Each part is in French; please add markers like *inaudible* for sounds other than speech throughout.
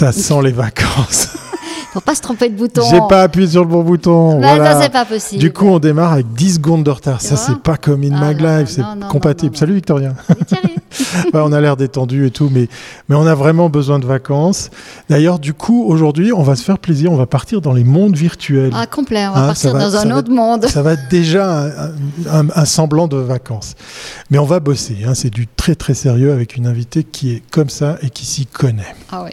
Ça sent les vacances. *laughs* Faut pas se tromper de bouton. J'ai pas appuyé sur le bon bouton. Bah, voilà. ça, c'est pas possible. Du coup, on démarre avec 10 secondes de retard. Ça, c'est pas comme In Ah, non, non, c'est non, non, compatible. non, non. Salut Victorien. Salut, *laughs* on a l'air détendu et tout, mais, mais on a vraiment besoin de vacances. D'ailleurs, du coup, aujourd'hui, on va se faire plaisir. On va partir dans les mondes virtuels. Ah, complet. On va Ah, partir va- dans un autre monde. Ça va être déjà un, un- un semblant de vacances. Mais on va bosser. hein. C'est du très très sérieux avec une invitée qui est comme ça et qui s'y connaît. Ah oui.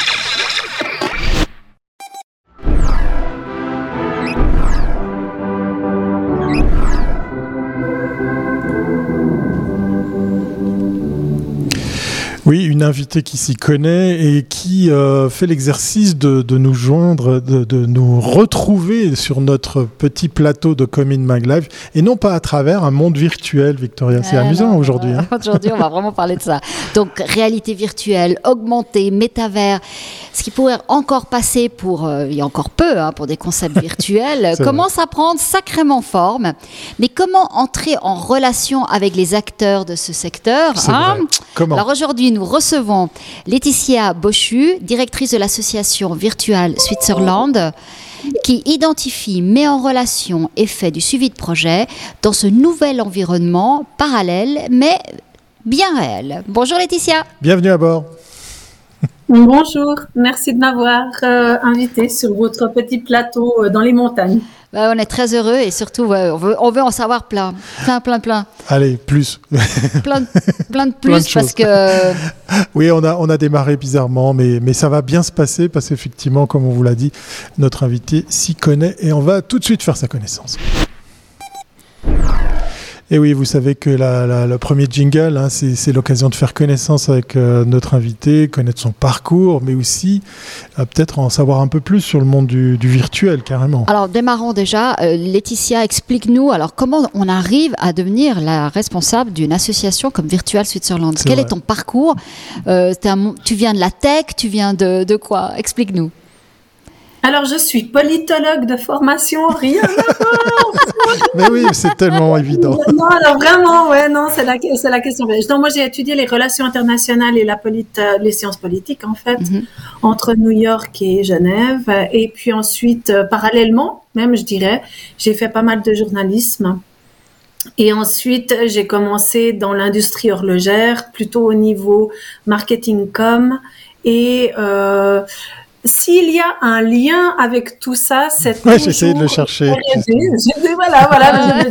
une invitée qui s'y connaît et qui euh, fait l'exercice de, de nous joindre, de, de nous retrouver sur notre petit plateau de Commune Mag Live et non pas à travers un monde virtuel, Victoria. C'est Ah, amusant aujourd'hui. hein. *laughs* Aujourd'hui, on va vraiment parler de ça. Donc, réalité virtuelle, augmentée, métavers, ce qui pourrait encore passer pour, euh, il y a encore peu, hein, pour des concepts *laughs* virtuels, commence à prendre sacrément forme. Mais comment entrer en relation avec les acteurs de ce secteur hein? Comment? Alors aujourd'hui, nous recevons Laetitia Bochu, directrice de l'association Virtual Switzerland, qui identifie, met en relation et fait du suivi de projet dans ce nouvel environnement parallèle, mais bien réel. Bonjour Laetitia. Bienvenue à bord. Bonjour, merci de m'avoir euh, invité sur votre petit plateau euh, dans les montagnes. Bah, on est très heureux et surtout, ouais, on, veut, on veut en savoir plein, plein, plein, plein, Allez, plus. *laughs* plein, de- plein *laughs* de Plein de plus parce choses. que *laughs* Oui, on a, on a démarré bizarrement, mais, mais ça va bien se passer parce qu'effectivement, comme on vous l'a dit, notre invité s'y connaît et on va tout de suite faire sa connaissance. Et oui, vous savez que la- la- le premier jingle, hein, c'est l'occasion de faire connaissance avec euh, notre invité, connaître son parcours, mais aussi euh, peut-être en savoir un peu plus sur le monde du, du virtuel, carrément. Alors démarrons déjà. Euh, Laetitia, explique-nous alors comment on arrive à devenir la responsable d'une association comme Virtual Switzerland? Quel vrai. est ton parcours? Un Tu viens de la tech Tu viens de, de quoi? Explique-nous. Alors, je suis politologue de formation, rien. *laughs* Mais oui, c'est tellement évident. non, alors vraiment, ouais, non, c'est la, c'est la question. Non, moi, j'ai étudié les relations internationales et la polite, euh, les sciences politiques, en fait, Mhm. entre New York et Genève. Et puis ensuite, euh, parallèlement, même, je dirais, j'ai fait pas mal de journalisme. Et ensuite, j'ai commencé dans l'industrie horlogère, plutôt au niveau marketing com. Et euh, s'il y a un lien avec tout ça, Ouais, j'ai essayé de le chercher. Voilà, voilà.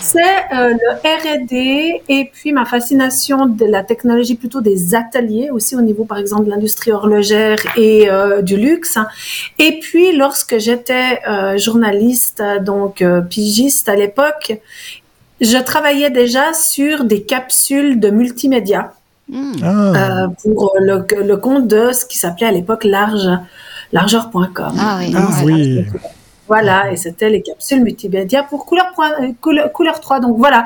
C'est euh, le R&D et puis ma fascination de la technologie, plutôt des ateliers, aussi au niveau, par exemple, de l'industrie horlogère et euh, du luxe. Et puis, lorsque j'étais euh, journaliste, donc euh, pigiste à l'époque, je travaillais déjà sur des capsules de multimédia Hmm. Ah, euh, pour le, le compte de ce qui s'appelait à l'époque large, largeur.com. Ah oui. ah ouais. oui. Voilà, et c'était les capsules multimédia pour couleur, euh, couleur, couleur 3. Donc voilà,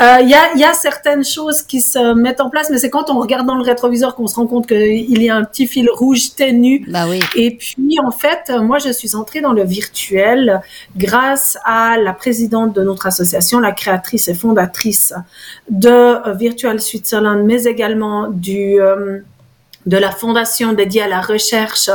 Euh, il y, a, il y a certaines choses qui se mettent en place, mais c'est quand on regarde dans le rétroviseur qu'on se rend compte qu'il y a un petit fil rouge ténu. Bah oui. Et puis, en fait, euh, moi, je suis entrée dans le virtuel grâce à la présidente de notre association, la créatrice et fondatrice de euh, Virtual Switzerland, mais également du... euh, de la fondation dédiée à la recherche,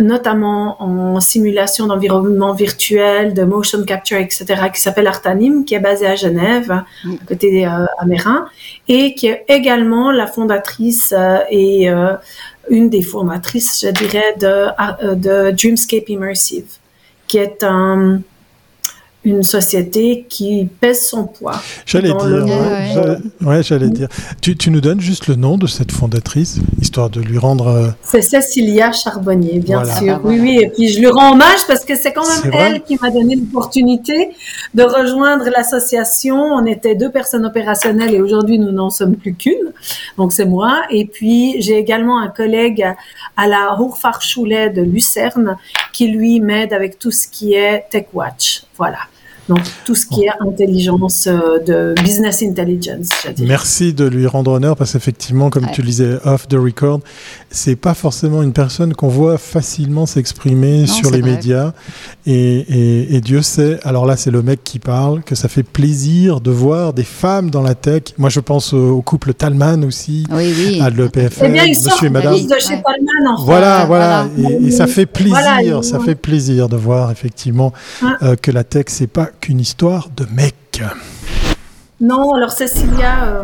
notamment en simulation d'environnement virtuel, de motion capture, etc., qui s'appelle Artanim, qui est basée à Genève, Mm. à côté euh, Amérin, et qui est également la fondatrice euh, et euh, une des formatrices, je dirais, de, euh, de Dreamscape Immersive, qui est un- une société qui pèse son poids. J'allais dire. le ouais, j'allais- ouais, j'allais dire. Tu, tu nous donnes juste le nom de cette fondatrice, histoire de lui rendre. euh, C'est Cécilia Charbonnier, bien Voilà. sûr. Ah Oui, oui. Et puis je lui rends hommage parce que c'est quand même elle qui m'a donné l'opportunité de rejoindre l'association. On était deux personnes opérationnelles et aujourd'hui nous n'en sommes plus qu'une. Donc c'est moi. Et puis j'ai également un collègue à la Hochfachschule de Lucerne qui lui m'aide avec tout ce qui est TechWatch. Voilà. Donc tout ce qui est intelligence euh, de business intelligence. Merci de lui rendre honneur parce qu'effectivement, comme tu le disais off the record, c'est pas forcément une personne qu'on voit facilement s'exprimer sur les médias. Et, et, Dieu sait, alors là c'est le mec qui parle, que ça fait plaisir de voir des femmes dans la tech. Moi je pense au, couple Talman aussi, oui, oui. à l'EPFL, eh monsieur et madame. De chez Talman, en voilà, voilà, Et, ça fait plaisir, ça fait plaisir de voir effectivement euh, que la tech c'est pas qu'une histoire de mec. Non, alors Cécilia. Euh,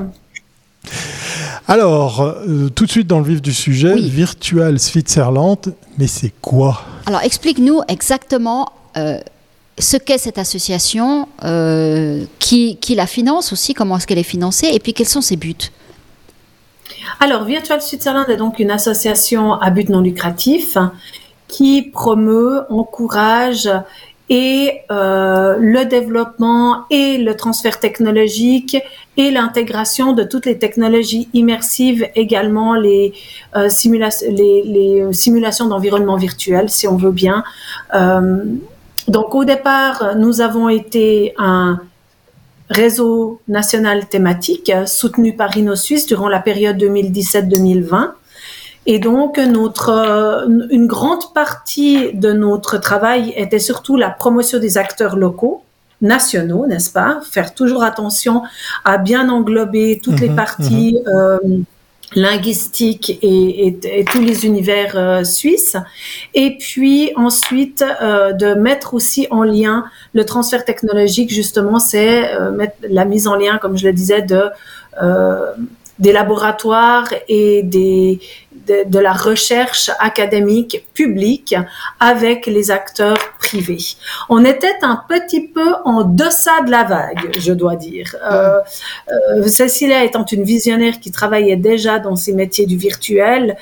alors, euh, tout de suite dans le vif du sujet, Virtual Switzerland, mais c'est quoi? Alors, explique-nous exactement euh, ce qu'est cette association, qui, qui, la finance aussi, comment est-ce qu'elle est financée, et puis quels sont ses buts? Alors, Virtual Switzerland est donc une association à but non lucratif qui promeut, encourage et euh, le développement et le transfert technologique et l'intégration de toutes les technologies immersives, également les, euh, les simulations d'environnement virtuel, si on veut bien. Euh, donc au départ, nous avons été un réseau national thématique soutenu par InnoSuisse durant la période 2017-2020 et donc, notre, euh, une grande partie de notre travail était surtout la promotion des acteurs locaux, nationaux, n'est-ce pas? Faire toujours attention à bien englober toutes les mhm, parties mhm. euh, linguistiques et, et, tous les univers euh, suisses. Et puis ensuite, de mettre aussi en lien le transfert technologique, justement, c'est mettre la mise en lien, comme je le disais, de des laboratoires et des, de, la recherche académique publique avec les acteurs privés. On était un petit peu en deçà de la vague, je dois dire. Euh, euh, Cécilia étant une visionnaire qui travaillait déjà dans ces métiers du virtuel,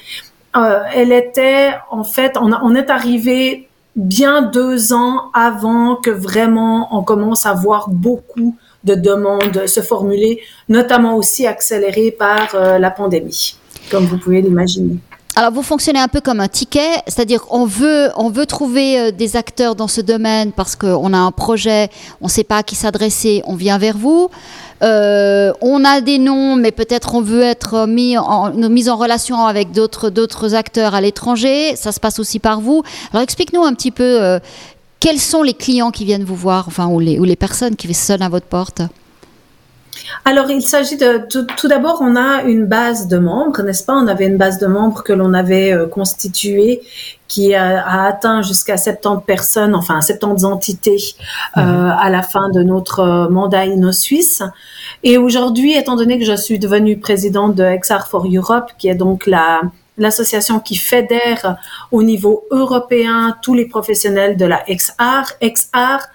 euh, elle était en fait, on, on est arrivé bien deux ans avant que vraiment on commence à voir beaucoup de demandes se formuler, notamment aussi accélérées par la pandémie comme vous pouvez l'imaginer. Alors vous fonctionnez un peu comme un ticket, c'est-à-dire on veut on veut trouver euh, des acteurs dans ce domaine parce qu'on a un projet, on ne sait pas à qui s'adresser, on vient vers vous. Euh, on a des noms, mais peut-être on veut être mis en, mis en relation avec d'autres acteurs à l'étranger. Ça se passe aussi par vous. Alors explique-nous un petit peu euh, quels sont les clients qui viennent vous voir, enfin ou les ou les personnes qui sonnent à votre porte. Alors, il s'agit de tout, d'abord, on a une base de membres, n'est-ce pas? On avait une base de membres que l'on avait euh, constituée qui a, atteint jusqu'à 70 personnes, enfin 70 entités euh, mhm. à la fin de notre euh, mandat Inno-Suisse. Et aujourd'hui, étant donné que je suis devenue présidente de XR for Europe, qui est donc la l'association qui fédère au niveau européen tous les professionnels de la XR. XR,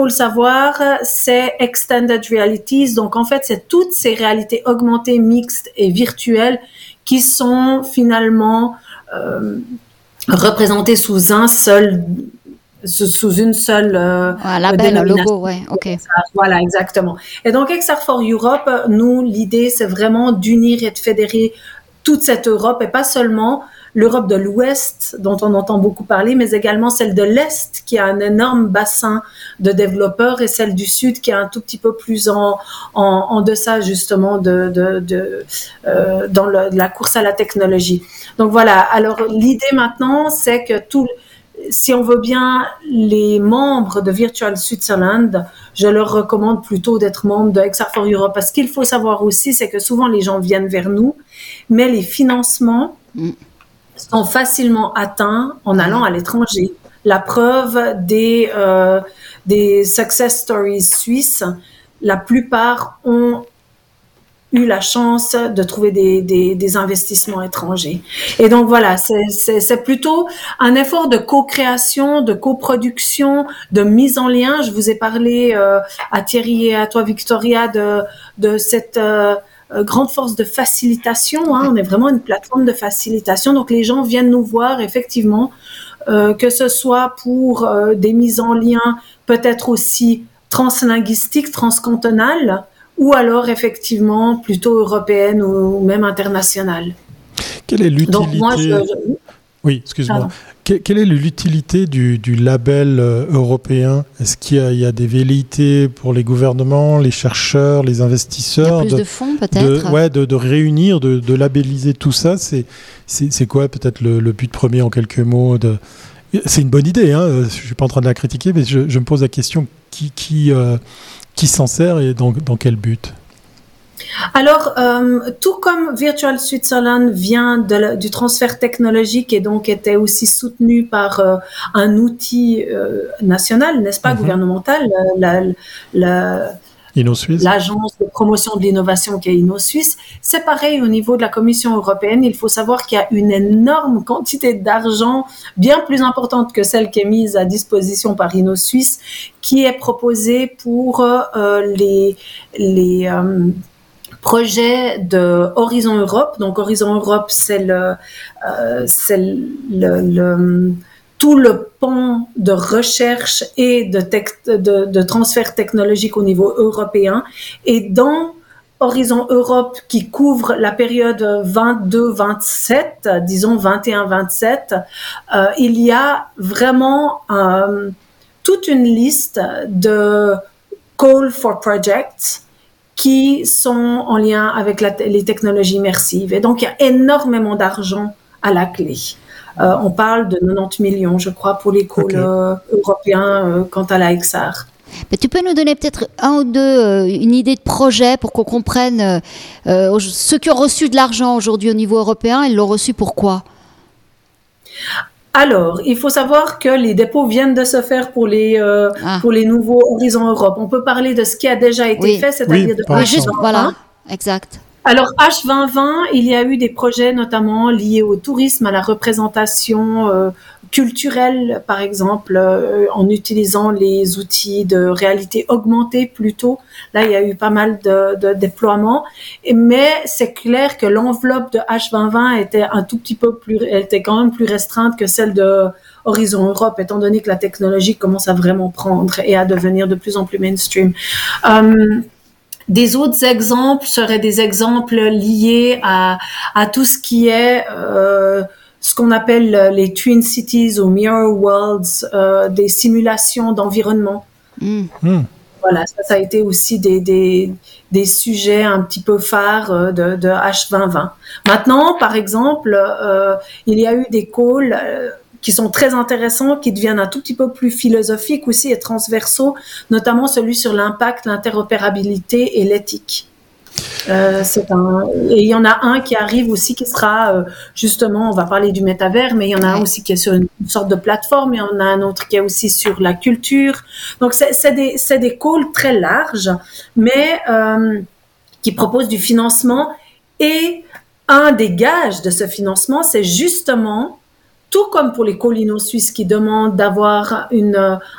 faut le savoir, c'est Extended Realities. Donc, en fait, c'est toutes ces réalités augmentées, mixtes et virtuelles qui sont finalement euh, représentées sous un seul sous une seule euh, ah, logo, ouais, ok. Voilà, exactement. Et donc, XR for Europe, nous, l'idée, c'est vraiment d'unir et de fédérer toute cette Europe et pas seulement l'Europe de l'Ouest, dont on entend beaucoup parler, mais également celle de l'Est, qui a un énorme bassin de développeurs, et celle du Sud, qui est un tout petit peu plus en, en, en deçà, justement, de, de, de euh, dans le, la course à la technologie. Donc voilà, alors l'idée maintenant, c'est que tout, si on veut bien, les membres de Virtual Switzerland, je leur recommande plutôt d'être membres de XR for Europe, parce qu'il faut savoir aussi, c'est que souvent les gens viennent vers nous, mais les financements, mm sont facilement atteints en allant à l'étranger. La preuve des, euh, des success stories suisses, la plupart ont eu la chance de trouver des, des, des investissements étrangers. Et donc voilà, c'est plutôt un effort de co-création, de coproduction, de mise en lien. Je vous ai parlé euh, à Thierry et à toi, Victoria, de, de cette... Euh, grande force de facilitation. Hein. on est vraiment une plateforme de facilitation. Donc les gens viennent nous voir effectivement, euh, que ce soit pour euh, des mises en lien peut-être aussi translinguistiques, transcantonales, ou alors effectivement plutôt européennes ou, même internationales. Quelle est l'utilité Oui, excuse-moi. Quelle est l'utilité du, label euh, européen? Est-ce qu'il y, a des velléités pour les gouvernements, les chercheurs, les investisseurs? Plus de, fonds peut-être? Ouais, de, réunir, de, labelliser tout ça. C'est quoi peut-être le, but premier en quelques mots de... C'est une bonne idée, hein je ne suis pas en train de la critiquer, mais je, me pose la question qui, qui, euh, qui s'en sert et dans, dans quel but? Alors, euh, tout comme Virtual Switzerland vient de du transfert technologique et donc était aussi soutenu par euh, un outil euh, national, n'est-ce pas, mhm. gouvernemental, l'agence de promotion de l'innovation qui est InnoSuisse. C'est pareil au niveau de la Commission européenne. Il faut savoir qu'il y a une énorme quantité d'argent, bien plus importante que celle qui est mise à disposition par InnoSuisse, qui est proposée pour les les projet de Horizon Europe. Donc Horizon Europe, c'est le, euh, c'est le, le, tout le pont de recherche et de, de, de transfert technologique au niveau européen. Et dans Horizon Europe qui couvre la période 22-27, disons 21-27, euh, il y a vraiment euh, toute une liste de call for projects qui sont en lien avec les technologies immersives. Et donc, il y a énormément d'argent à la clé. Euh, on parle de 90 millions, je crois, pour les calls euh, européens euh, quant à la XR. Mais tu peux nous donner peut-être un ou deux, une idée de projet pour qu'on comprenne ceux qui ont reçu de l'argent aujourd'hui au niveau européen, ils l'ont reçu pourquoi alors, il faut savoir que les dépôts viennent de se faire pour les euh, ah. pour les nouveaux Horizons Europe. On peut parler de ce qui a déjà été fait, c'est-à-dire de oui, juste, voilà, exact. Alors H2020, il y a eu des projets notamment liés au tourisme, à la représentation euh, culturelle, par exemple, euh, en utilisant les outils de réalité augmentée plutôt. Là, il y a eu pas mal de, de déploiements, mais c'est clair que l'enveloppe de H2020 était un tout petit peu plus, était quand même plus restreinte que celle de Horizon Europe, étant donné que la technologie commence à vraiment prendre et à devenir de plus en plus mainstream. Euh, des autres exemples seraient des exemples liés à, à tout ce qui est euh, ce qu'on appelle les Twin Cities ou Mirror Worlds, euh, des simulations d'environnement. Hmm. Hmm. Voilà, ça, ça, a été aussi des, des, des, sujets un petit peu phares euh, de, de H2020. Maintenant, par exemple, euh, il y a eu des calls euh, qui sont très intéressants, qui deviennent un tout petit peu plus philosophiques aussi et transversaux, notamment celui sur l'impact, l'interopérabilité et l'éthique. Euh, un et il y en a un qui arrive aussi qui sera euh, justement on va parler du métavers mais il y en a un aussi qui est sur une, sorte de plateforme il y en a un autre qui est aussi sur la culture. Donc c'est des des calls très larges mais euh, qui proposent du financement. Et un des gages de ce financement c'est justement tout comme pour les collines suisses qui demandent d'avoir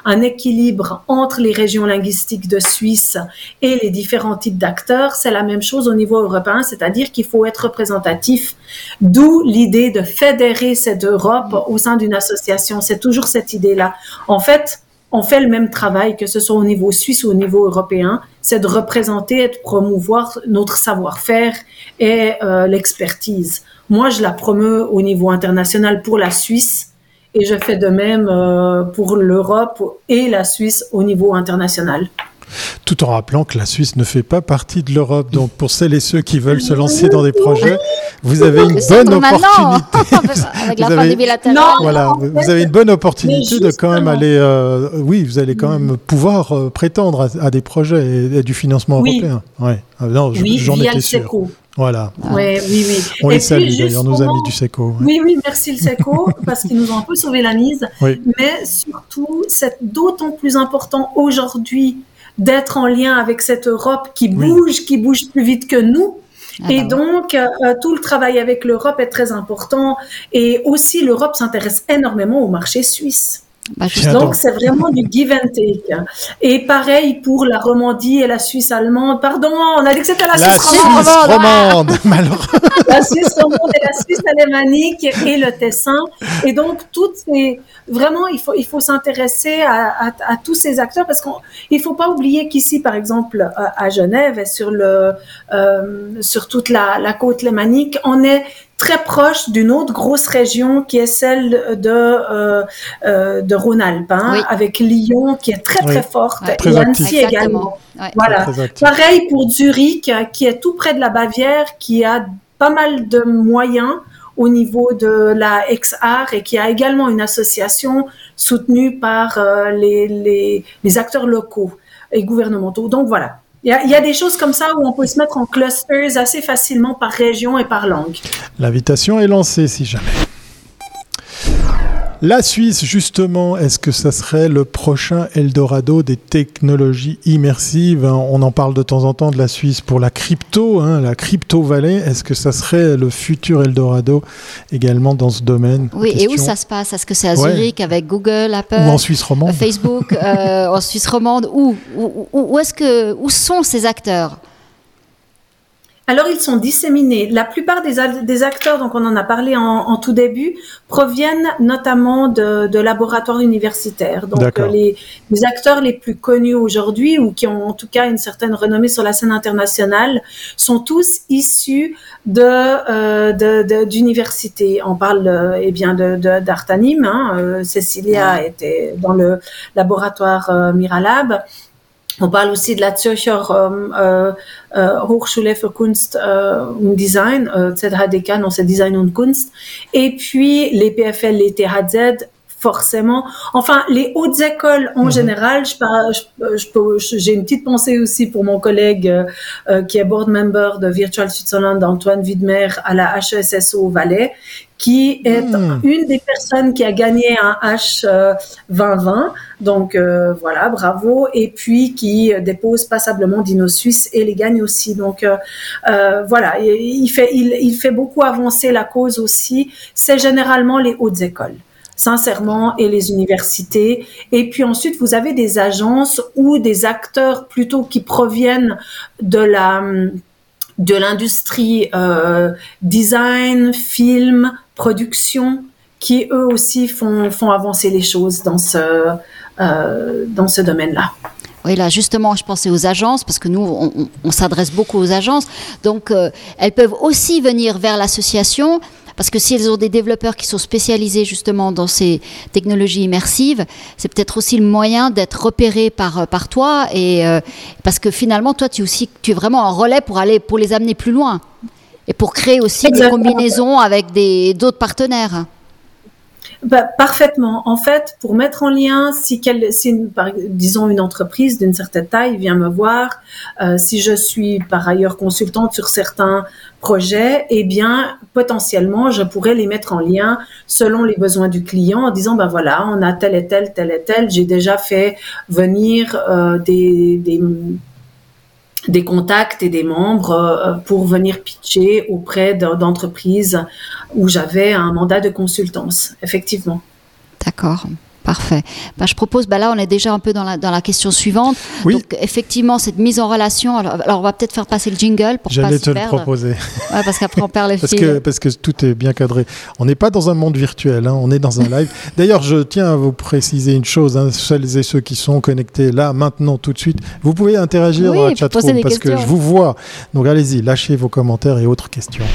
un équilibre entre les régions linguistiques de Suisse et les différents types d'acteurs, c'est la même chose au niveau européen, c'est-à-dire qu'il faut être représentatif, d'où l'idée de fédérer cette Europe au sein d'une association. C'est toujours cette idée-là. En fait, on fait le même travail, que ce soit au niveau suisse ou au niveau européen, c'est de représenter et de promouvoir notre savoir-faire et euh, l'expertise. Moi, je la promeux au niveau international pour la Suisse et je fais de même euh, pour l'Europe et la Suisse au niveau international tout en rappelant que la Suisse ne fait pas partie de l'Europe. Donc pour celles et ceux qui veulent se lancer dans des projets, vous avez une bonne opportunité. *laughs* Avec la vous voilà, vous avez une bonne opportunité de quand même aller, euh, oui, vous allez quand même pouvoir euh, prétendre à, des projets et, du financement européen. Ouais. Ah, non, oui, j'en étais sûr. Voilà. oui, oui. On les salue d'ailleurs, nos amis du SECO. Oui, oui, merci le SECO, *laughs* parce qu'ils nous ont un peu sauvé la mise. Mais surtout, c'est d'autant plus important aujourd'hui d'être en lien avec cette Europe qui bouge, qui bouge plus vite que nous. Ah et bah donc, euh, tout le travail avec l'Europe est très important. Et aussi, l'Europe s'intéresse énormément au marché suisse. Bah, donc, c'est vraiment du give and take. Et pareil pour la Romandie et la Suisse allemande. Pardon, on a dit que c'était la, Suisse, romande. *laughs* la Suisse romande et la Suisse alémanique et le Tessin. Et donc, toutes ces, vraiment, il faut, il faut s'intéresser à, à, tous ces acteurs parce qu'il ne faut pas oublier qu'ici, par exemple, à Genève et sur, le, euh, sur toute la, la côte lémanique, on est très proche d'une autre grosse région qui est celle de euh, euh, de Rhône-Alpes, hein, avec Lyon qui est très très forte et Annecy également. Voilà. Pareil pour Zurich qui est tout près de la Bavière, qui a pas mal de moyens au niveau de la XR et qui a également une association soutenue par euh, les, les, les acteurs locaux et gouvernementaux. Donc voilà, il y, a, des choses comme ça où on peut se mettre en clusters assez facilement par région et par langue. L'invitation est lancée si jamais. La Suisse, justement, est-ce que ça serait le prochain Eldorado des technologies immersives On en parle de temps en temps de la Suisse pour la crypto, hein, la crypto-vallée. Est-ce que ça serait le futur Eldorado également dans ce domaine? Oui, et où ça se passe? Est-ce que c'est à Zurich avec Google, Apple Ou en Suisse romande. Facebook, euh, en Suisse romande? Où, où, où, est-ce que, où sont ces acteurs? Alors, ils sont disséminés. La plupart des, acteurs, donc on en a parlé en, tout début, proviennent notamment de, laboratoires universitaires. Donc, euh, les, acteurs les plus connus aujourd'hui, ou qui ont en tout cas une certaine renommée sur la scène internationale, sont tous issus de euh, d'universités. On parle euh, eh bien de d'Artanim. Hein, Cecilia était dans le laboratoire Miralab. On parle aussi de la Zürcher euh, euh, Hochschule für Kunst äh, und Design, äh, ZHDK, non c'est Design und Kunst. Et puis les PFL, les THZ, forcément. Enfin, les hautes écoles en mhm. général, je, j'ai une petite pensée aussi pour mon collègue euh, euh, qui est board member de Virtual Switzerland, Antoine Widmer, à la HESSO Valais, qui est hmm. une des personnes qui a gagné un H 2020. Euh, Donc voilà, bravo. Et puis qui dépose passablement Dino Suisse et les gagne aussi. Donc voilà, il fait, il, il fait beaucoup avancer la cause aussi. C'est généralement les hautes écoles sincèrement, et les universités. Et puis ensuite, vous avez des agences ou des acteurs plutôt qui proviennent de la de l'industrie euh, design, film, production, qui eux aussi font, avancer les choses dans ce, euh, ce domaine-là. Oui, là, justement, je pensais aux agences, parce que nous, on, s'adresse beaucoup aux agences. Donc, euh, elles peuvent aussi venir vers l'association parce que si elles ont des développeurs qui sont spécialisés justement dans ces technologies immersives, c'est peut-être aussi le moyen d'être repéré par, euh, par toi. Et, parce que finalement, toi, tu, aussi, tu es vraiment un relais pour, aller, pour les amener plus loin. Et pour créer aussi des combinaisons avec d'autres partenaires. Bah, parfaitement. En fait, pour mettre en lien, si, quel, si disons une entreprise d'une certaine taille vient me voir, euh, si je suis par ailleurs consultante sur certains projets, eh bien potentiellement je pourrais les mettre en lien selon les besoins du client en disant ben voilà, on a tel et tel, tel et tel. J'ai déjà fait venir euh, des, des des contacts et des membres euh, pour venir pitcher auprès d'entreprises où j'avais un mandat de consultance, effectivement. D'accord. Parfait. Bah, je propose, bah là on est déjà un peu dans la, dans la question suivante. Oui. Donc effectivement, cette mise en relation, alors, on va peut-être faire passer le jingle pour J'allais te le proposer. Ouais, parce qu'après on perd le *laughs* parce Que, parce que tout est bien cadré. On n'est pas dans un monde virtuel, hein, on est dans un live. *laughs* D'ailleurs, je tiens à vous préciser une chose, hein, celles et ceux qui sont connectés là, maintenant, tout de suite, vous pouvez interagir dans la chatroom parce que je vous vois. Donc allez-y, lâchez vos commentaires et autres questions.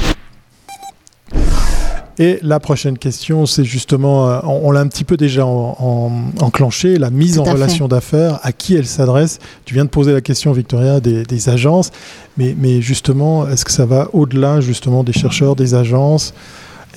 Et la prochaine question, c'est justement, euh, on, l'a un petit peu déjà enclenché, la mise en relation d'affaires, à qui elle s'adresse. Tu viens de poser la question, Victoria, des, agences, mais, mais justement, est-ce que ça va au-delà justement des chercheurs, des agences?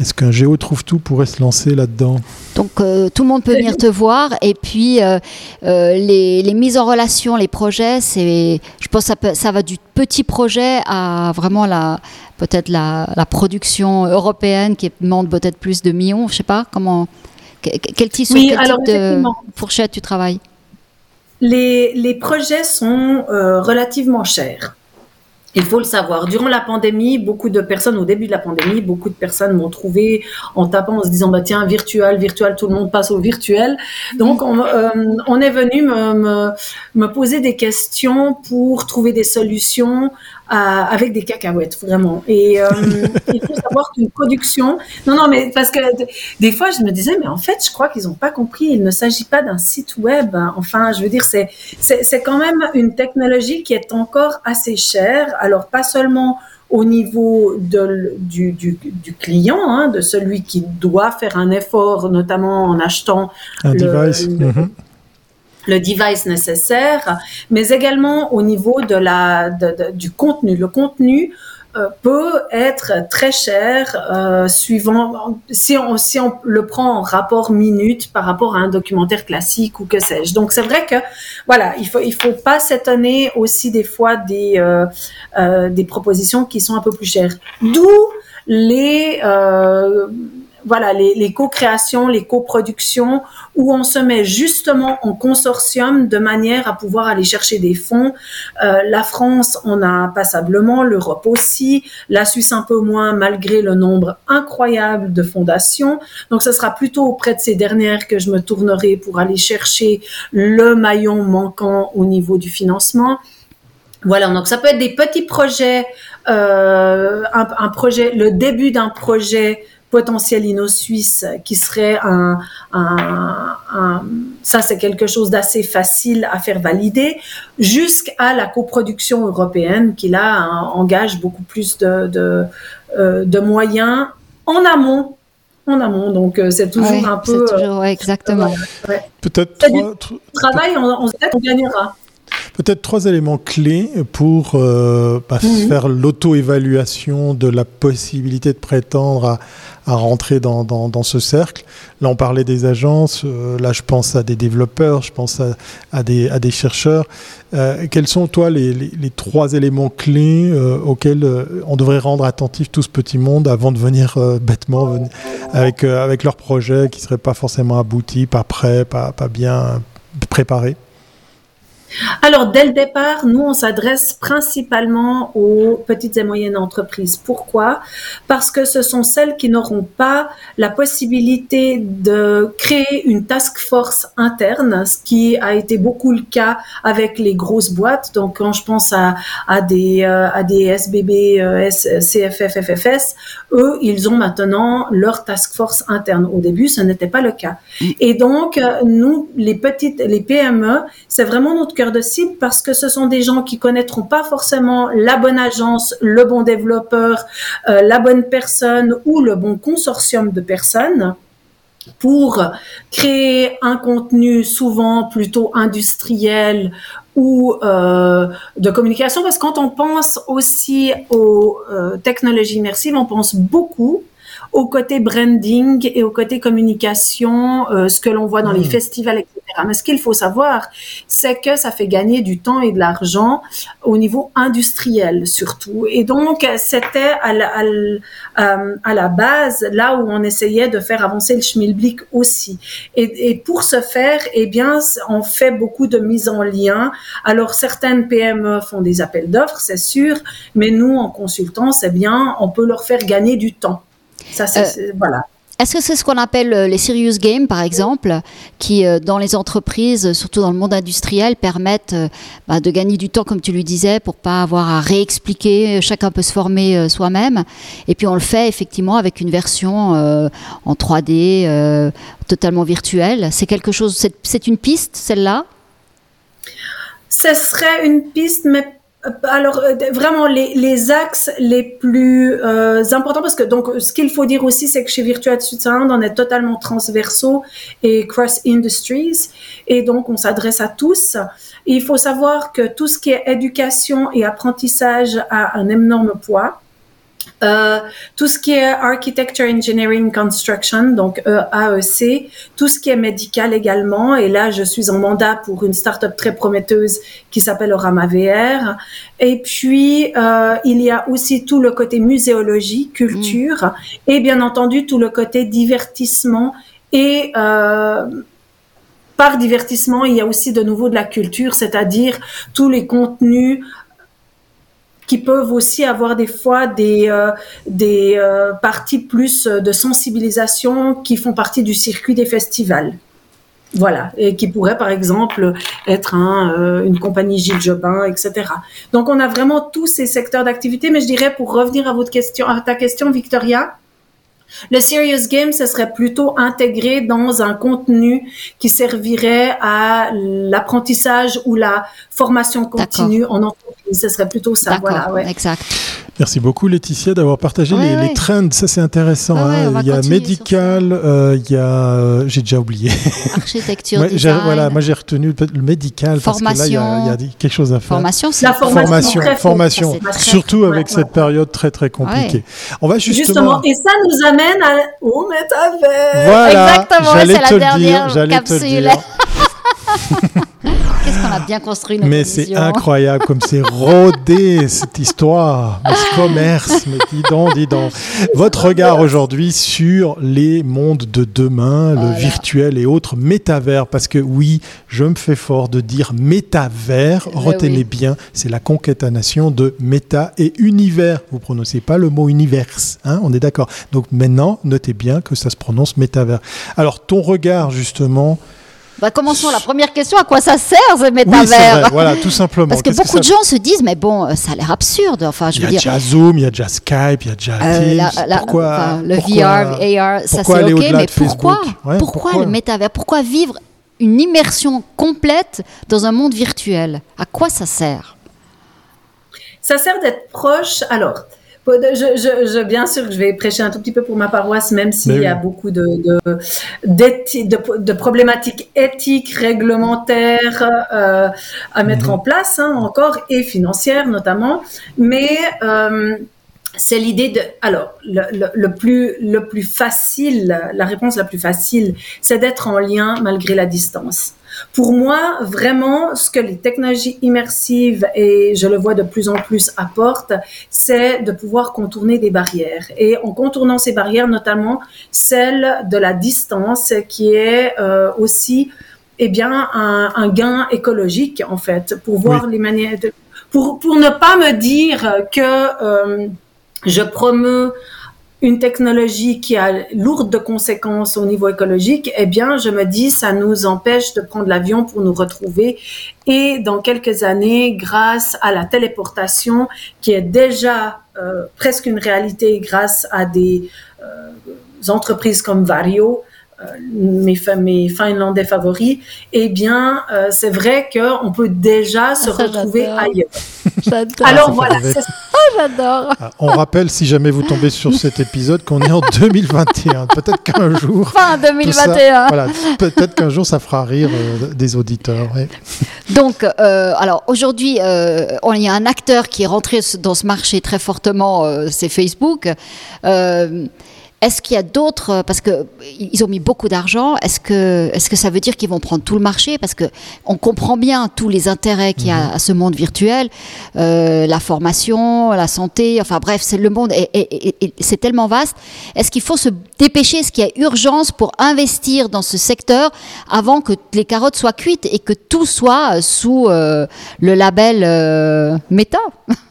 Est-ce qu'un Géo trouve tout pourrait se lancer là-dedans Donc euh, tout le monde peut venir te voir et puis euh, les, mises en relation, les projets, c'est, je pense que ça, ça va du petit projet à vraiment la, peut-être la, production européenne qui demande peut-être plus de millions, je sais pas comment. Quel tissu, quel type de fourchette tu travailles? Les, les, projets sont euh, relativement chers. Il faut le savoir. Durant la pandémie, beaucoup de personnes, au début de la pandémie, beaucoup de personnes m'ont trouvé en tapant, en se disant, bah, tiens, virtuel, virtuel, tout le monde passe au virtuel. Donc, on, euh, est venu me, me, me, poser des questions pour trouver des solutions avec des cacahuètes, vraiment. Et euh, *laughs* il faut savoir qu'une production... Non, non, mais parce que des fois, je me disais, mais en fait, je crois qu'ils n'ont pas compris. Il ne s'agit pas d'un site web. Enfin, je veux dire, c'est, c'est, c'est quand même une technologie qui est encore assez chère. Alors, pas seulement au niveau de, du, du, du, client, hein, de celui qui doit faire un effort, notamment en achetant un device. Mhm. Le device nécessaire, mais également au niveau de la, du contenu. Le contenu, euh, peut être très cher euh, suivant si on si on le prend en rapport minute par rapport à un documentaire classique ou que sais-je. Donc c'est vrai que voilà, il faut il faut pas s'étonner aussi des fois des euh, des propositions qui sont un peu plus chères. D'où les voilà, les, co-créations, les coproductions, où on se met justement en consortium de manière à pouvoir aller chercher des fonds. Euh, la France en a passablement, l'Europe aussi, la Suisse un peu moins, malgré le nombre incroyable de fondations. Donc, ce sera plutôt auprès de ces dernières que je me tournerai pour aller chercher le maillon manquant au niveau du financement. Voilà, donc ça peut être des petits projets, euh, un, projet, le début d'un projet potentiel inno-suisse qui serait un, un, un ça c'est quelque chose d'assez facile à faire valider, jusqu'à la coproduction européenne qui là engage beaucoup plus de, de, euh, de moyens en amont en amont. Donc, euh, c'est toujours un peu. Toujours, ouais, exactement. Ouais. Peut-être trois. Travail, on, on, on gagnera. Peut-être trois éléments clés pour euh, bah, mmh. faire l'auto-évaluation de la possibilité de prétendre à, à rentrer dans, dans, dans, ce cercle. Là, on parlait des agences, euh, là, je pense à des développeurs, je pense à, à, des, à des, chercheurs. Euh, quels sont, toi, les, les, les trois éléments clés auxquels on devrait rendre attentif tout ce petit monde avant de venir bêtement venir avec, avec leur projet qui ne serait pas forcément abouti, pas prêt, pas, pas bien préparé? Alors, dès le départ, nous, on s'adresse principalement aux petites et moyennes entreprises. Pourquoi? Parce que ce sont celles qui n'auront pas la possibilité de créer une task force interne, ce qui a été beaucoup le cas avec les grosses boîtes. Donc, quand je pense à, à des, à des SBB, CFF, FFS, eux, ils ont maintenant leur task force interne. Au début, ce n'était pas le cas. Et donc, euh, nous, les petites, les PME, c'est vraiment notre cœur de cible parce que ce sont des gens qui connaîtront pas forcément la bonne agence, le bon développeur, euh, la bonne personne ou le bon consortium de personnes pour créer un contenu souvent plutôt industriel ou euh, de communication, parce que quand on pense aussi aux euh, technologies immersives, on pense beaucoup au côté branding et au côté communication, euh, ce que l'on voit dans mmh. les festivals, etc. Mais ce qu'il faut savoir, c'est que ça fait gagner du temps et de l'argent au niveau industriel surtout. Et donc, c'était à, la, à, euh, à la base là où on essayait de faire avancer le schmilblick aussi. Et, et pour ce faire, eh bien, on fait beaucoup de mise en lien. Alors, certaines PME font des appels d'offres, c'est sûr, mais nous, en consultant, c'est bien, on peut leur faire gagner du temps. Ça, c'est, euh, voilà. Est-ce que c'est ce qu'on appelle euh, les serious games, par exemple, qui, euh, dans les entreprises, surtout dans le monde industriel, permettent bah, de gagner du temps, comme tu le disais, pour pas avoir à réexpliquer, chacun peut se former soi-même. Et puis on le fait effectivement avec une version euh, en 3D, euh, totalement virtuelle. C'est quelque chose, c'est une piste, celle-là? Ce serait une piste, mais alors euh, vraiment les, les, axes les plus euh, importants parce que donc ce qu'il faut dire aussi c'est que chez Virtual Switzerland on est totalement transversaux et cross industries et donc on s'adresse à tous. Il faut savoir que tout ce qui est éducation et apprentissage a un énorme poids. Euh, tout ce qui est Architecture, Engineering, Construction, donc euh, AEC, tout ce qui est médical également. Et là, je suis en mandat pour une start-up très prometteuse qui s'appelle Orama VR. Et puis, euh, il y a aussi tout le côté muséologie, culture, mmh. et bien entendu tout le côté divertissement et euh, par divertissement, il y a aussi de nouveau de la culture, c'est-à-dire tous les contenus qui peuvent aussi avoir des fois des, euh, des euh, parties plus de sensibilisation qui font partie du circuit des festivals. Voilà, et qui pourrait par exemple être un, euh, une compagnie Gilles Jobin, etc. Donc on a vraiment tous ces secteurs d'activité, mais je dirais pour revenir à votre question, à ta question, Victoria, le serious game, ce serait plutôt intégré dans un contenu qui servirait à l'apprentissage ou la formation continue en entreprise. Ce serait plutôt ça. Voilà, ouais. Exact. Merci beaucoup Laetitia d'avoir partagé Ouais, les, ouais. les trends, ça c'est intéressant. Ouais, hein. il y a médical, euh, il y a, euh, j'ai déjà oublié. *laughs* Architecture, Ouais, j'ai- design, voilà, moi j'ai retenu le médical parce que là il y a- Formation. il y, a des- quelque chose à faire. formation, c'est La formation, Formation, très formation, Ça, c'est très surtout avec Ouais, cette période très très compliquée. On va justement. Justement, et ça nous amène à, au métavers. Voilà, Exactement, j'allais c'est la te le dernière dire, j'allais te le capsule. *laughs* *laughs* Qu'est-ce qu'on a bien construit notre Mais c'est émission. incroyable comme c'est rodé *laughs* cette histoire, mais ce commerce, mais dis donc, dis donc. Votre regard aujourd'hui sur les mondes de demain, le virtuel et autres métavers, parce que oui, je me fais fort de dire métavers, Eh retenez oui. bien, c'est la concaténation de méta et univers. Vous prononcez pas le mot univers, hein, on est d'accord. Donc maintenant, notez bien que ça se prononce métavers. Alors ton regard justement, Bah, commençons la première question. À quoi ça sert ce métavers voilà, tout simplement. Parce que beaucoup ça de gens se disent, mais bon, euh, ça a l'air absurde. Enfin, je Il y veux a dire, déjà Zoom, il y a déjà Skype, il y a déjà euh, Teams. la- la- pourquoi, enfin, le pourquoi- VR, AR, ça c'est ok, mais pourquoi, Ouais, pourquoi pourquoi le métavers Pourquoi vivre une immersion complète dans un monde virtuel? À quoi ça sert? Ça sert d'être proche. Alors, je, je, je- bien sûr que je vais prêcher un tout petit peu pour ma paroisse, même s'il y a beaucoup de, de, d'éthi- de, de problématiques éthiques, réglementaires euh, à mettre Mhm. en place hein, encore, et financières notamment. Mais euh, c'est l'idée de... Alors, le, le, le plus, le plus facile, la réponse la plus facile, c'est d'être en lien malgré la distance. Pour moi, vraiment, ce que les technologies immersives, et je le vois de plus en plus, apportent, c'est de pouvoir contourner des barrières. Et en contournant ces barrières, notamment celle de la distance, qui est euh, aussi eh bien, un, un gain écologique, en fait, pour voir les manières de... Pour, pour ne pas me dire que euh, je promeux une technologie qui a lourde de conséquences au niveau écologique, eh bien, je me dis, ça nous empêche de prendre l'avion pour nous retrouver. Et dans quelques années, grâce à la téléportation, qui est déjà euh, presque une réalité grâce à des euh, entreprises comme Vario, mes, fa- mes Finlandais favoris, eh bien, euh, c'est vrai qu'on peut déjà se Ah, ça, retrouver ailleurs. *laughs* J'adore. Alors ça voilà, c'est J'adore. Ah, On rappelle, si jamais vous tombez sur cet épisode, qu'on est en *laughs* 2021. Peut-être qu'un jour. Fin tout ça- 2021. voilà, peut-être qu'un jour ça fera rire euh, des auditeurs. ouais. Donc, euh, alors aujourd'hui, euh, on- il y a un acteur qui est rentré dans ce marché très fortement, euh, c'est Facebook. Euh, est-ce qu'il y a d'autres Parce que ils ont mis beaucoup d'argent. Est-ce que, est-ce que ça veut dire qu'ils vont prendre tout le marché? Parce que on comprend bien tous les intérêts qu'il y a à ce monde virtuel, euh, la formation, la santé. Enfin bref, c'est le monde et, et- et- et c'est tellement vaste. Est-ce qu'il faut se dépêcher? Est-ce qu'il y a urgence pour investir dans ce secteur avant que les carottes soient cuites et que tout soit euh, sous euh, le label euh, Meta? *laughs*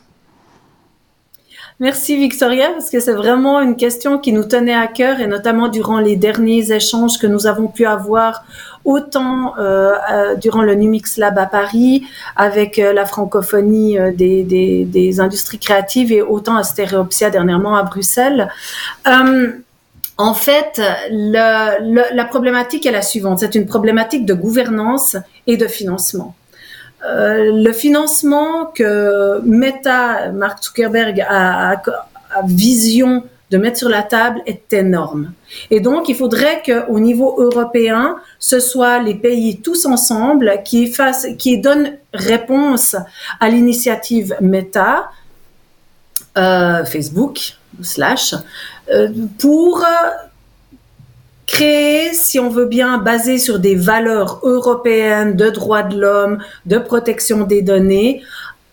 Merci Victoria, parce que c'est vraiment une question qui nous tenait à cœur et notamment durant les derniers échanges que nous avons pu avoir, autant euh, durant le Numix Lab à Paris avec euh, la francophonie euh, des, des, des industries créatives et autant à Stéréopsia dernièrement à Bruxelles. Euh, en fait, le- le- la problématique est la suivante. C'est une problématique de gouvernance et de financement. Euh, le financement que Meta, Mark Zuckerberg a, a, a vision de mettre sur la table est énorme. Et donc, il faudrait qu'au niveau européen, ce soit les pays tous ensemble qui fassent, qui donnent réponse à l'initiative Meta, euh, Facebook slash, euh, pour créer, si on veut bien, basé sur des valeurs européennes de droits de l'homme, de protection des données,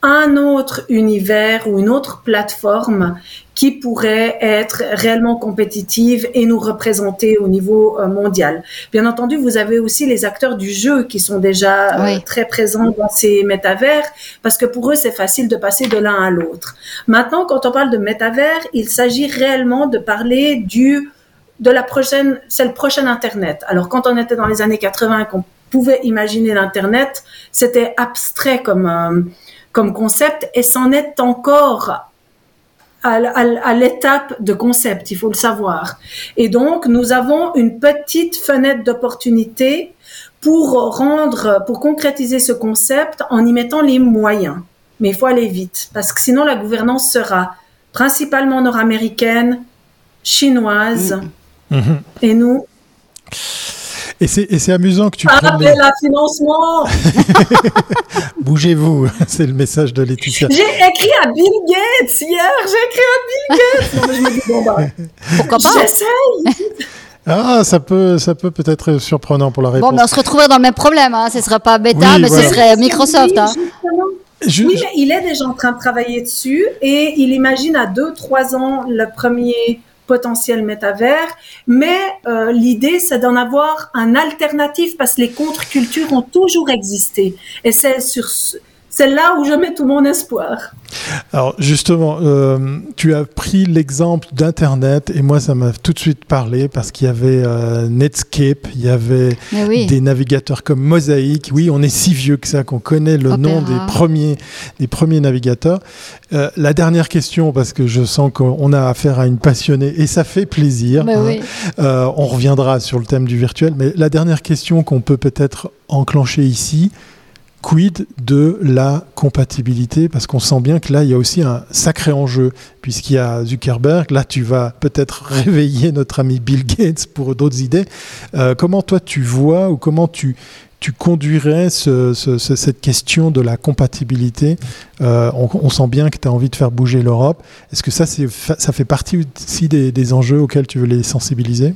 un autre univers ou une autre plateforme qui pourrait être réellement compétitive et nous représenter au niveau euh, mondial. Bien entendu, vous avez aussi les acteurs du jeu qui sont déjà euh, Oui. très présents dans ces métavers parce que pour eux, c'est facile de passer de l'un à l'autre. Maintenant, quand on parle de métavers, il s'agit réellement de parler du de la prochaine, c'est le prochain Internet. Alors, quand on était dans les années 80, qu'on pouvait imaginer l'Internet, c'était abstrait comme, euh, comme concept et c'en est encore à, l'étape de concept, il faut le savoir. Et donc, nous avons une petite fenêtre d'opportunité pour rendre, pour concrétiser ce concept en y mettant les moyens. Mais il faut aller vite parce que sinon la gouvernance sera principalement nord-américaines, chinoises, mm. et nous. Et c'est amusant que tu ah, prennes les... la financement *laughs* Bougez-vous, *laughs* c'est le message de Laetitia. J'ai écrit à Bill Gates hier, j'ai écrit à Bill Gates. Non, mais je me dis, bon, bah, Pourquoi pas? J'essaye ah, ça peut, ça peut peut-être être surprenant pour la réponse. Bon, mais on se retrouverait dans le même problème. Hein. Ce ne serait pas Beta, mais ce serait Microsoft. Hein. Oui, mais il est déjà en train de travailler dessus et il imagine à 2-3 ans le premier potentiel métavers, mais euh, l'idée c'est d'en avoir un alternatif parce que les contre-cultures ont toujours existé. Et c'est sur c'est là où je mets tout mon espoir. Alors justement, euh, tu as pris l'exemple d'Internet et moi ça m'a tout de suite parlé parce qu'il y avait euh, Netscape, il y avait des navigateurs comme Mosaic. Oui, on est si vieux que ça qu'on connaît le nom des premiers, des premiers navigateurs. Euh, la dernière question, parce que je sens qu'on a affaire à une passionnée et ça fait plaisir. Hein. on reviendra sur le thème du virtuel, mais la dernière question qu'on peut peut-être enclencher ici, quid de la compatibilité? Parce qu'on sent bien que là, il y a aussi un sacré enjeu, puisqu'il y a Zuckerberg. Là, tu vas peut-être *laughs* réveiller notre ami Bill Gates pour d'autres idées. Euh, comment toi, tu vois ou comment tu, tu conduirais cette question de la compatibilité? Euh, on, sent bien que tu as envie de faire bouger l'Europe. Est-ce que ça, ça fait partie aussi des enjeux auxquels tu veux les sensibiliser?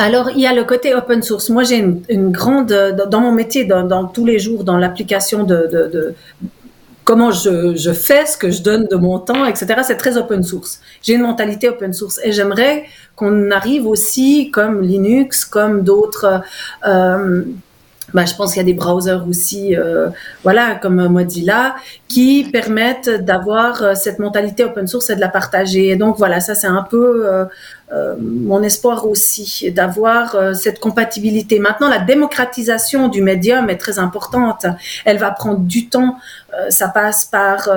Alors, il y a le côté open source. Moi, j'ai une, grande, dans mon métier, dans, tous les jours, dans l'application de, comment je, fais ce que je donne de mon temps, etc. C'est très open source. J'ai une mentalité open source et j'aimerais qu'on arrive aussi, comme Linux, comme d'autres. Euh, bah, je pense qu'il y a des browsers aussi, euh, voilà, comme Mozilla, qui permettent d'avoir euh, cette mentalité open source et de la partager. Et donc voilà, ça c'est un peu euh, euh mon espoir aussi, d'avoir euh, cette compatibilité. Maintenant, la démocratisation du médium est très importante. Elle va prendre du temps. ça passe par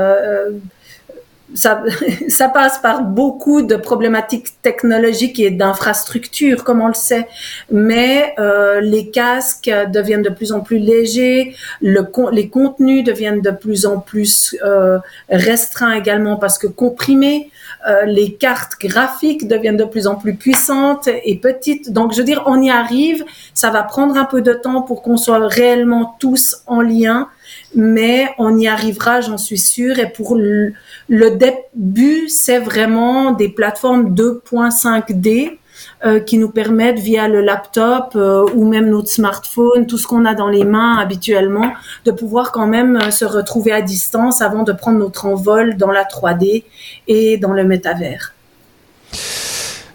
ça, *laughs* ça, passe par beaucoup de problématiques technologiques et d'infrastructures, comme on le sait. Mais euh, les casques deviennent de plus en plus légers, le, les contenus deviennent de plus en plus euh, restreints également parce que comprimés. Euh, les cartes graphiques deviennent de plus en plus puissantes et petites. Donc, je veux dire, on y arrive. Ça va prendre un peu de temps pour qu'on soit réellement tous en lien mais on y arrivera, j'en suis sûre. Et pour le, début, c'est vraiment des plateformes 2.5D euh, qui nous permettent via le laptop euh, ou même notre smartphone, tout ce qu'on a dans les mains habituellement, de pouvoir quand même euh, se retrouver à distance avant de prendre notre envol dans la 3D et dans le métavers.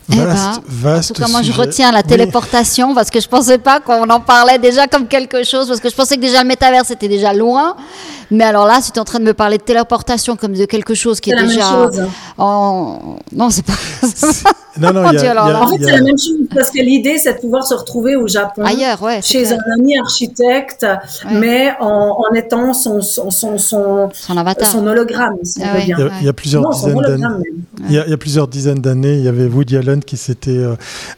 Vaste, eh ben, en tout cas, moi, je retiens la téléportation parce que je pensais pas qu'on en parlait déjà comme quelque chose, parce que je pensais que déjà le métavers c'était déjà loin. Mais alors là, si tu es en train de me parler de téléportation comme de quelque chose qui est, déjà. En... Non, c'est pas. *laughs* Non, non, *laughs* y a, En fait, c'est la même chose parce que l'idée, c'est de pouvoir se retrouver au Japon. Ailleurs, ouais, chez un ami architecte, mais en, en, étant son, son, son, son, son avatar. Son hologramme, si ah il, y a, il y a plusieurs dizaines d'années. Il, y a, il y a plusieurs dizaines d'années, il y avait Woody Allen qui s'était euh,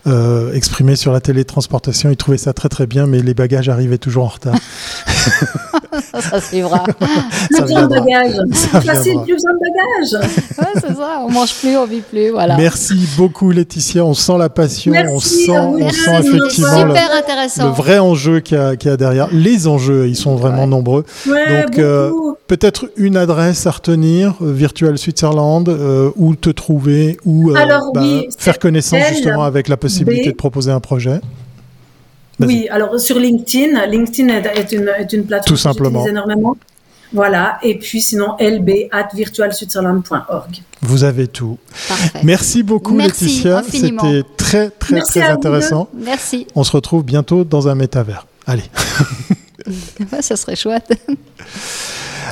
euh, exprimé sur la télétransportation. Il trouvait ça très très bien, mais les bagages arrivaient toujours en retard. *laughs* ça suivra. Plus *laughs* besoin de bagages. Facile, plus besoin de bagages. Ouais, c'est ça. On mange plus, on vit plus. Voilà. Merci beaucoup, Laetitia. On sent la passion. on sent, on sent effectivement le, vrai enjeu qu'il y, a derrière. Les enjeux, ils sont vraiment nombreux. Donc, euh, peut-être une adresse à retenir, euh, Virtual Switzerland, euh, où te trouver, ou bah, faire connaissance justement avec la possibilité de proposer un projet? Oui, alors sur LinkedIn, LinkedIn est une, est une plateforme Tout simplement. que énormément. Voilà, et puis sinon lb at virtualswitzerland.org. Vous avez tout. Parfait. Merci beaucoup Laetitia, c'était très très très intéressant. Merci. On se retrouve bientôt dans un métavers. Allez. *laughs* ça serait chouette.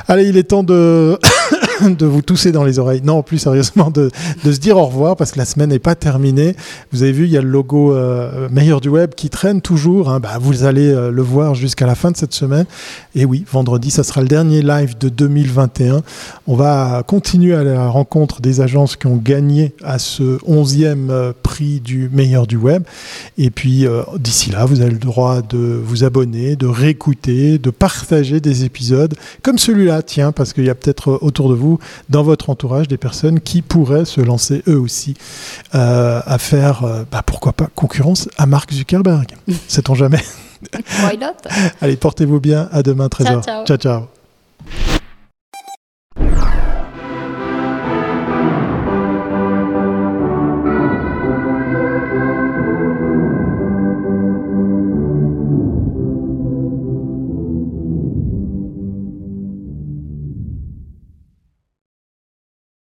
Allez, il est temps de *laughs* de vous tousser dans les oreilles. Non, plus sérieusement, de, se dire au revoir parce que la semaine n'est pas terminée. Vous avez vu, il y a le logo euh, meilleur du web qui traîne toujours. Hein. Bah, vous allez euh, le voir jusqu'à la fin de cette semaine. Et oui, vendredi, ça sera le dernier live de 2021. On va continuer à la rencontre des agences qui ont gagné à ce 11e euh, prix du meilleur du web. Et puis, d'ici là, vous avez le droit de vous abonner, de réécouter, de partager des épisodes comme celui-là, tiens, parce qu'il y a peut-être autour de vous vous, dans votre entourage, des personnes qui pourraient se lancer eux aussi euh, à faire, euh, bah, pourquoi pas, concurrence à Mark Zuckerberg. *laughs* Sait-on jamais? Why not? Allez, portez-vous bien. À demain, Trésor. ciao. ciao. ciao.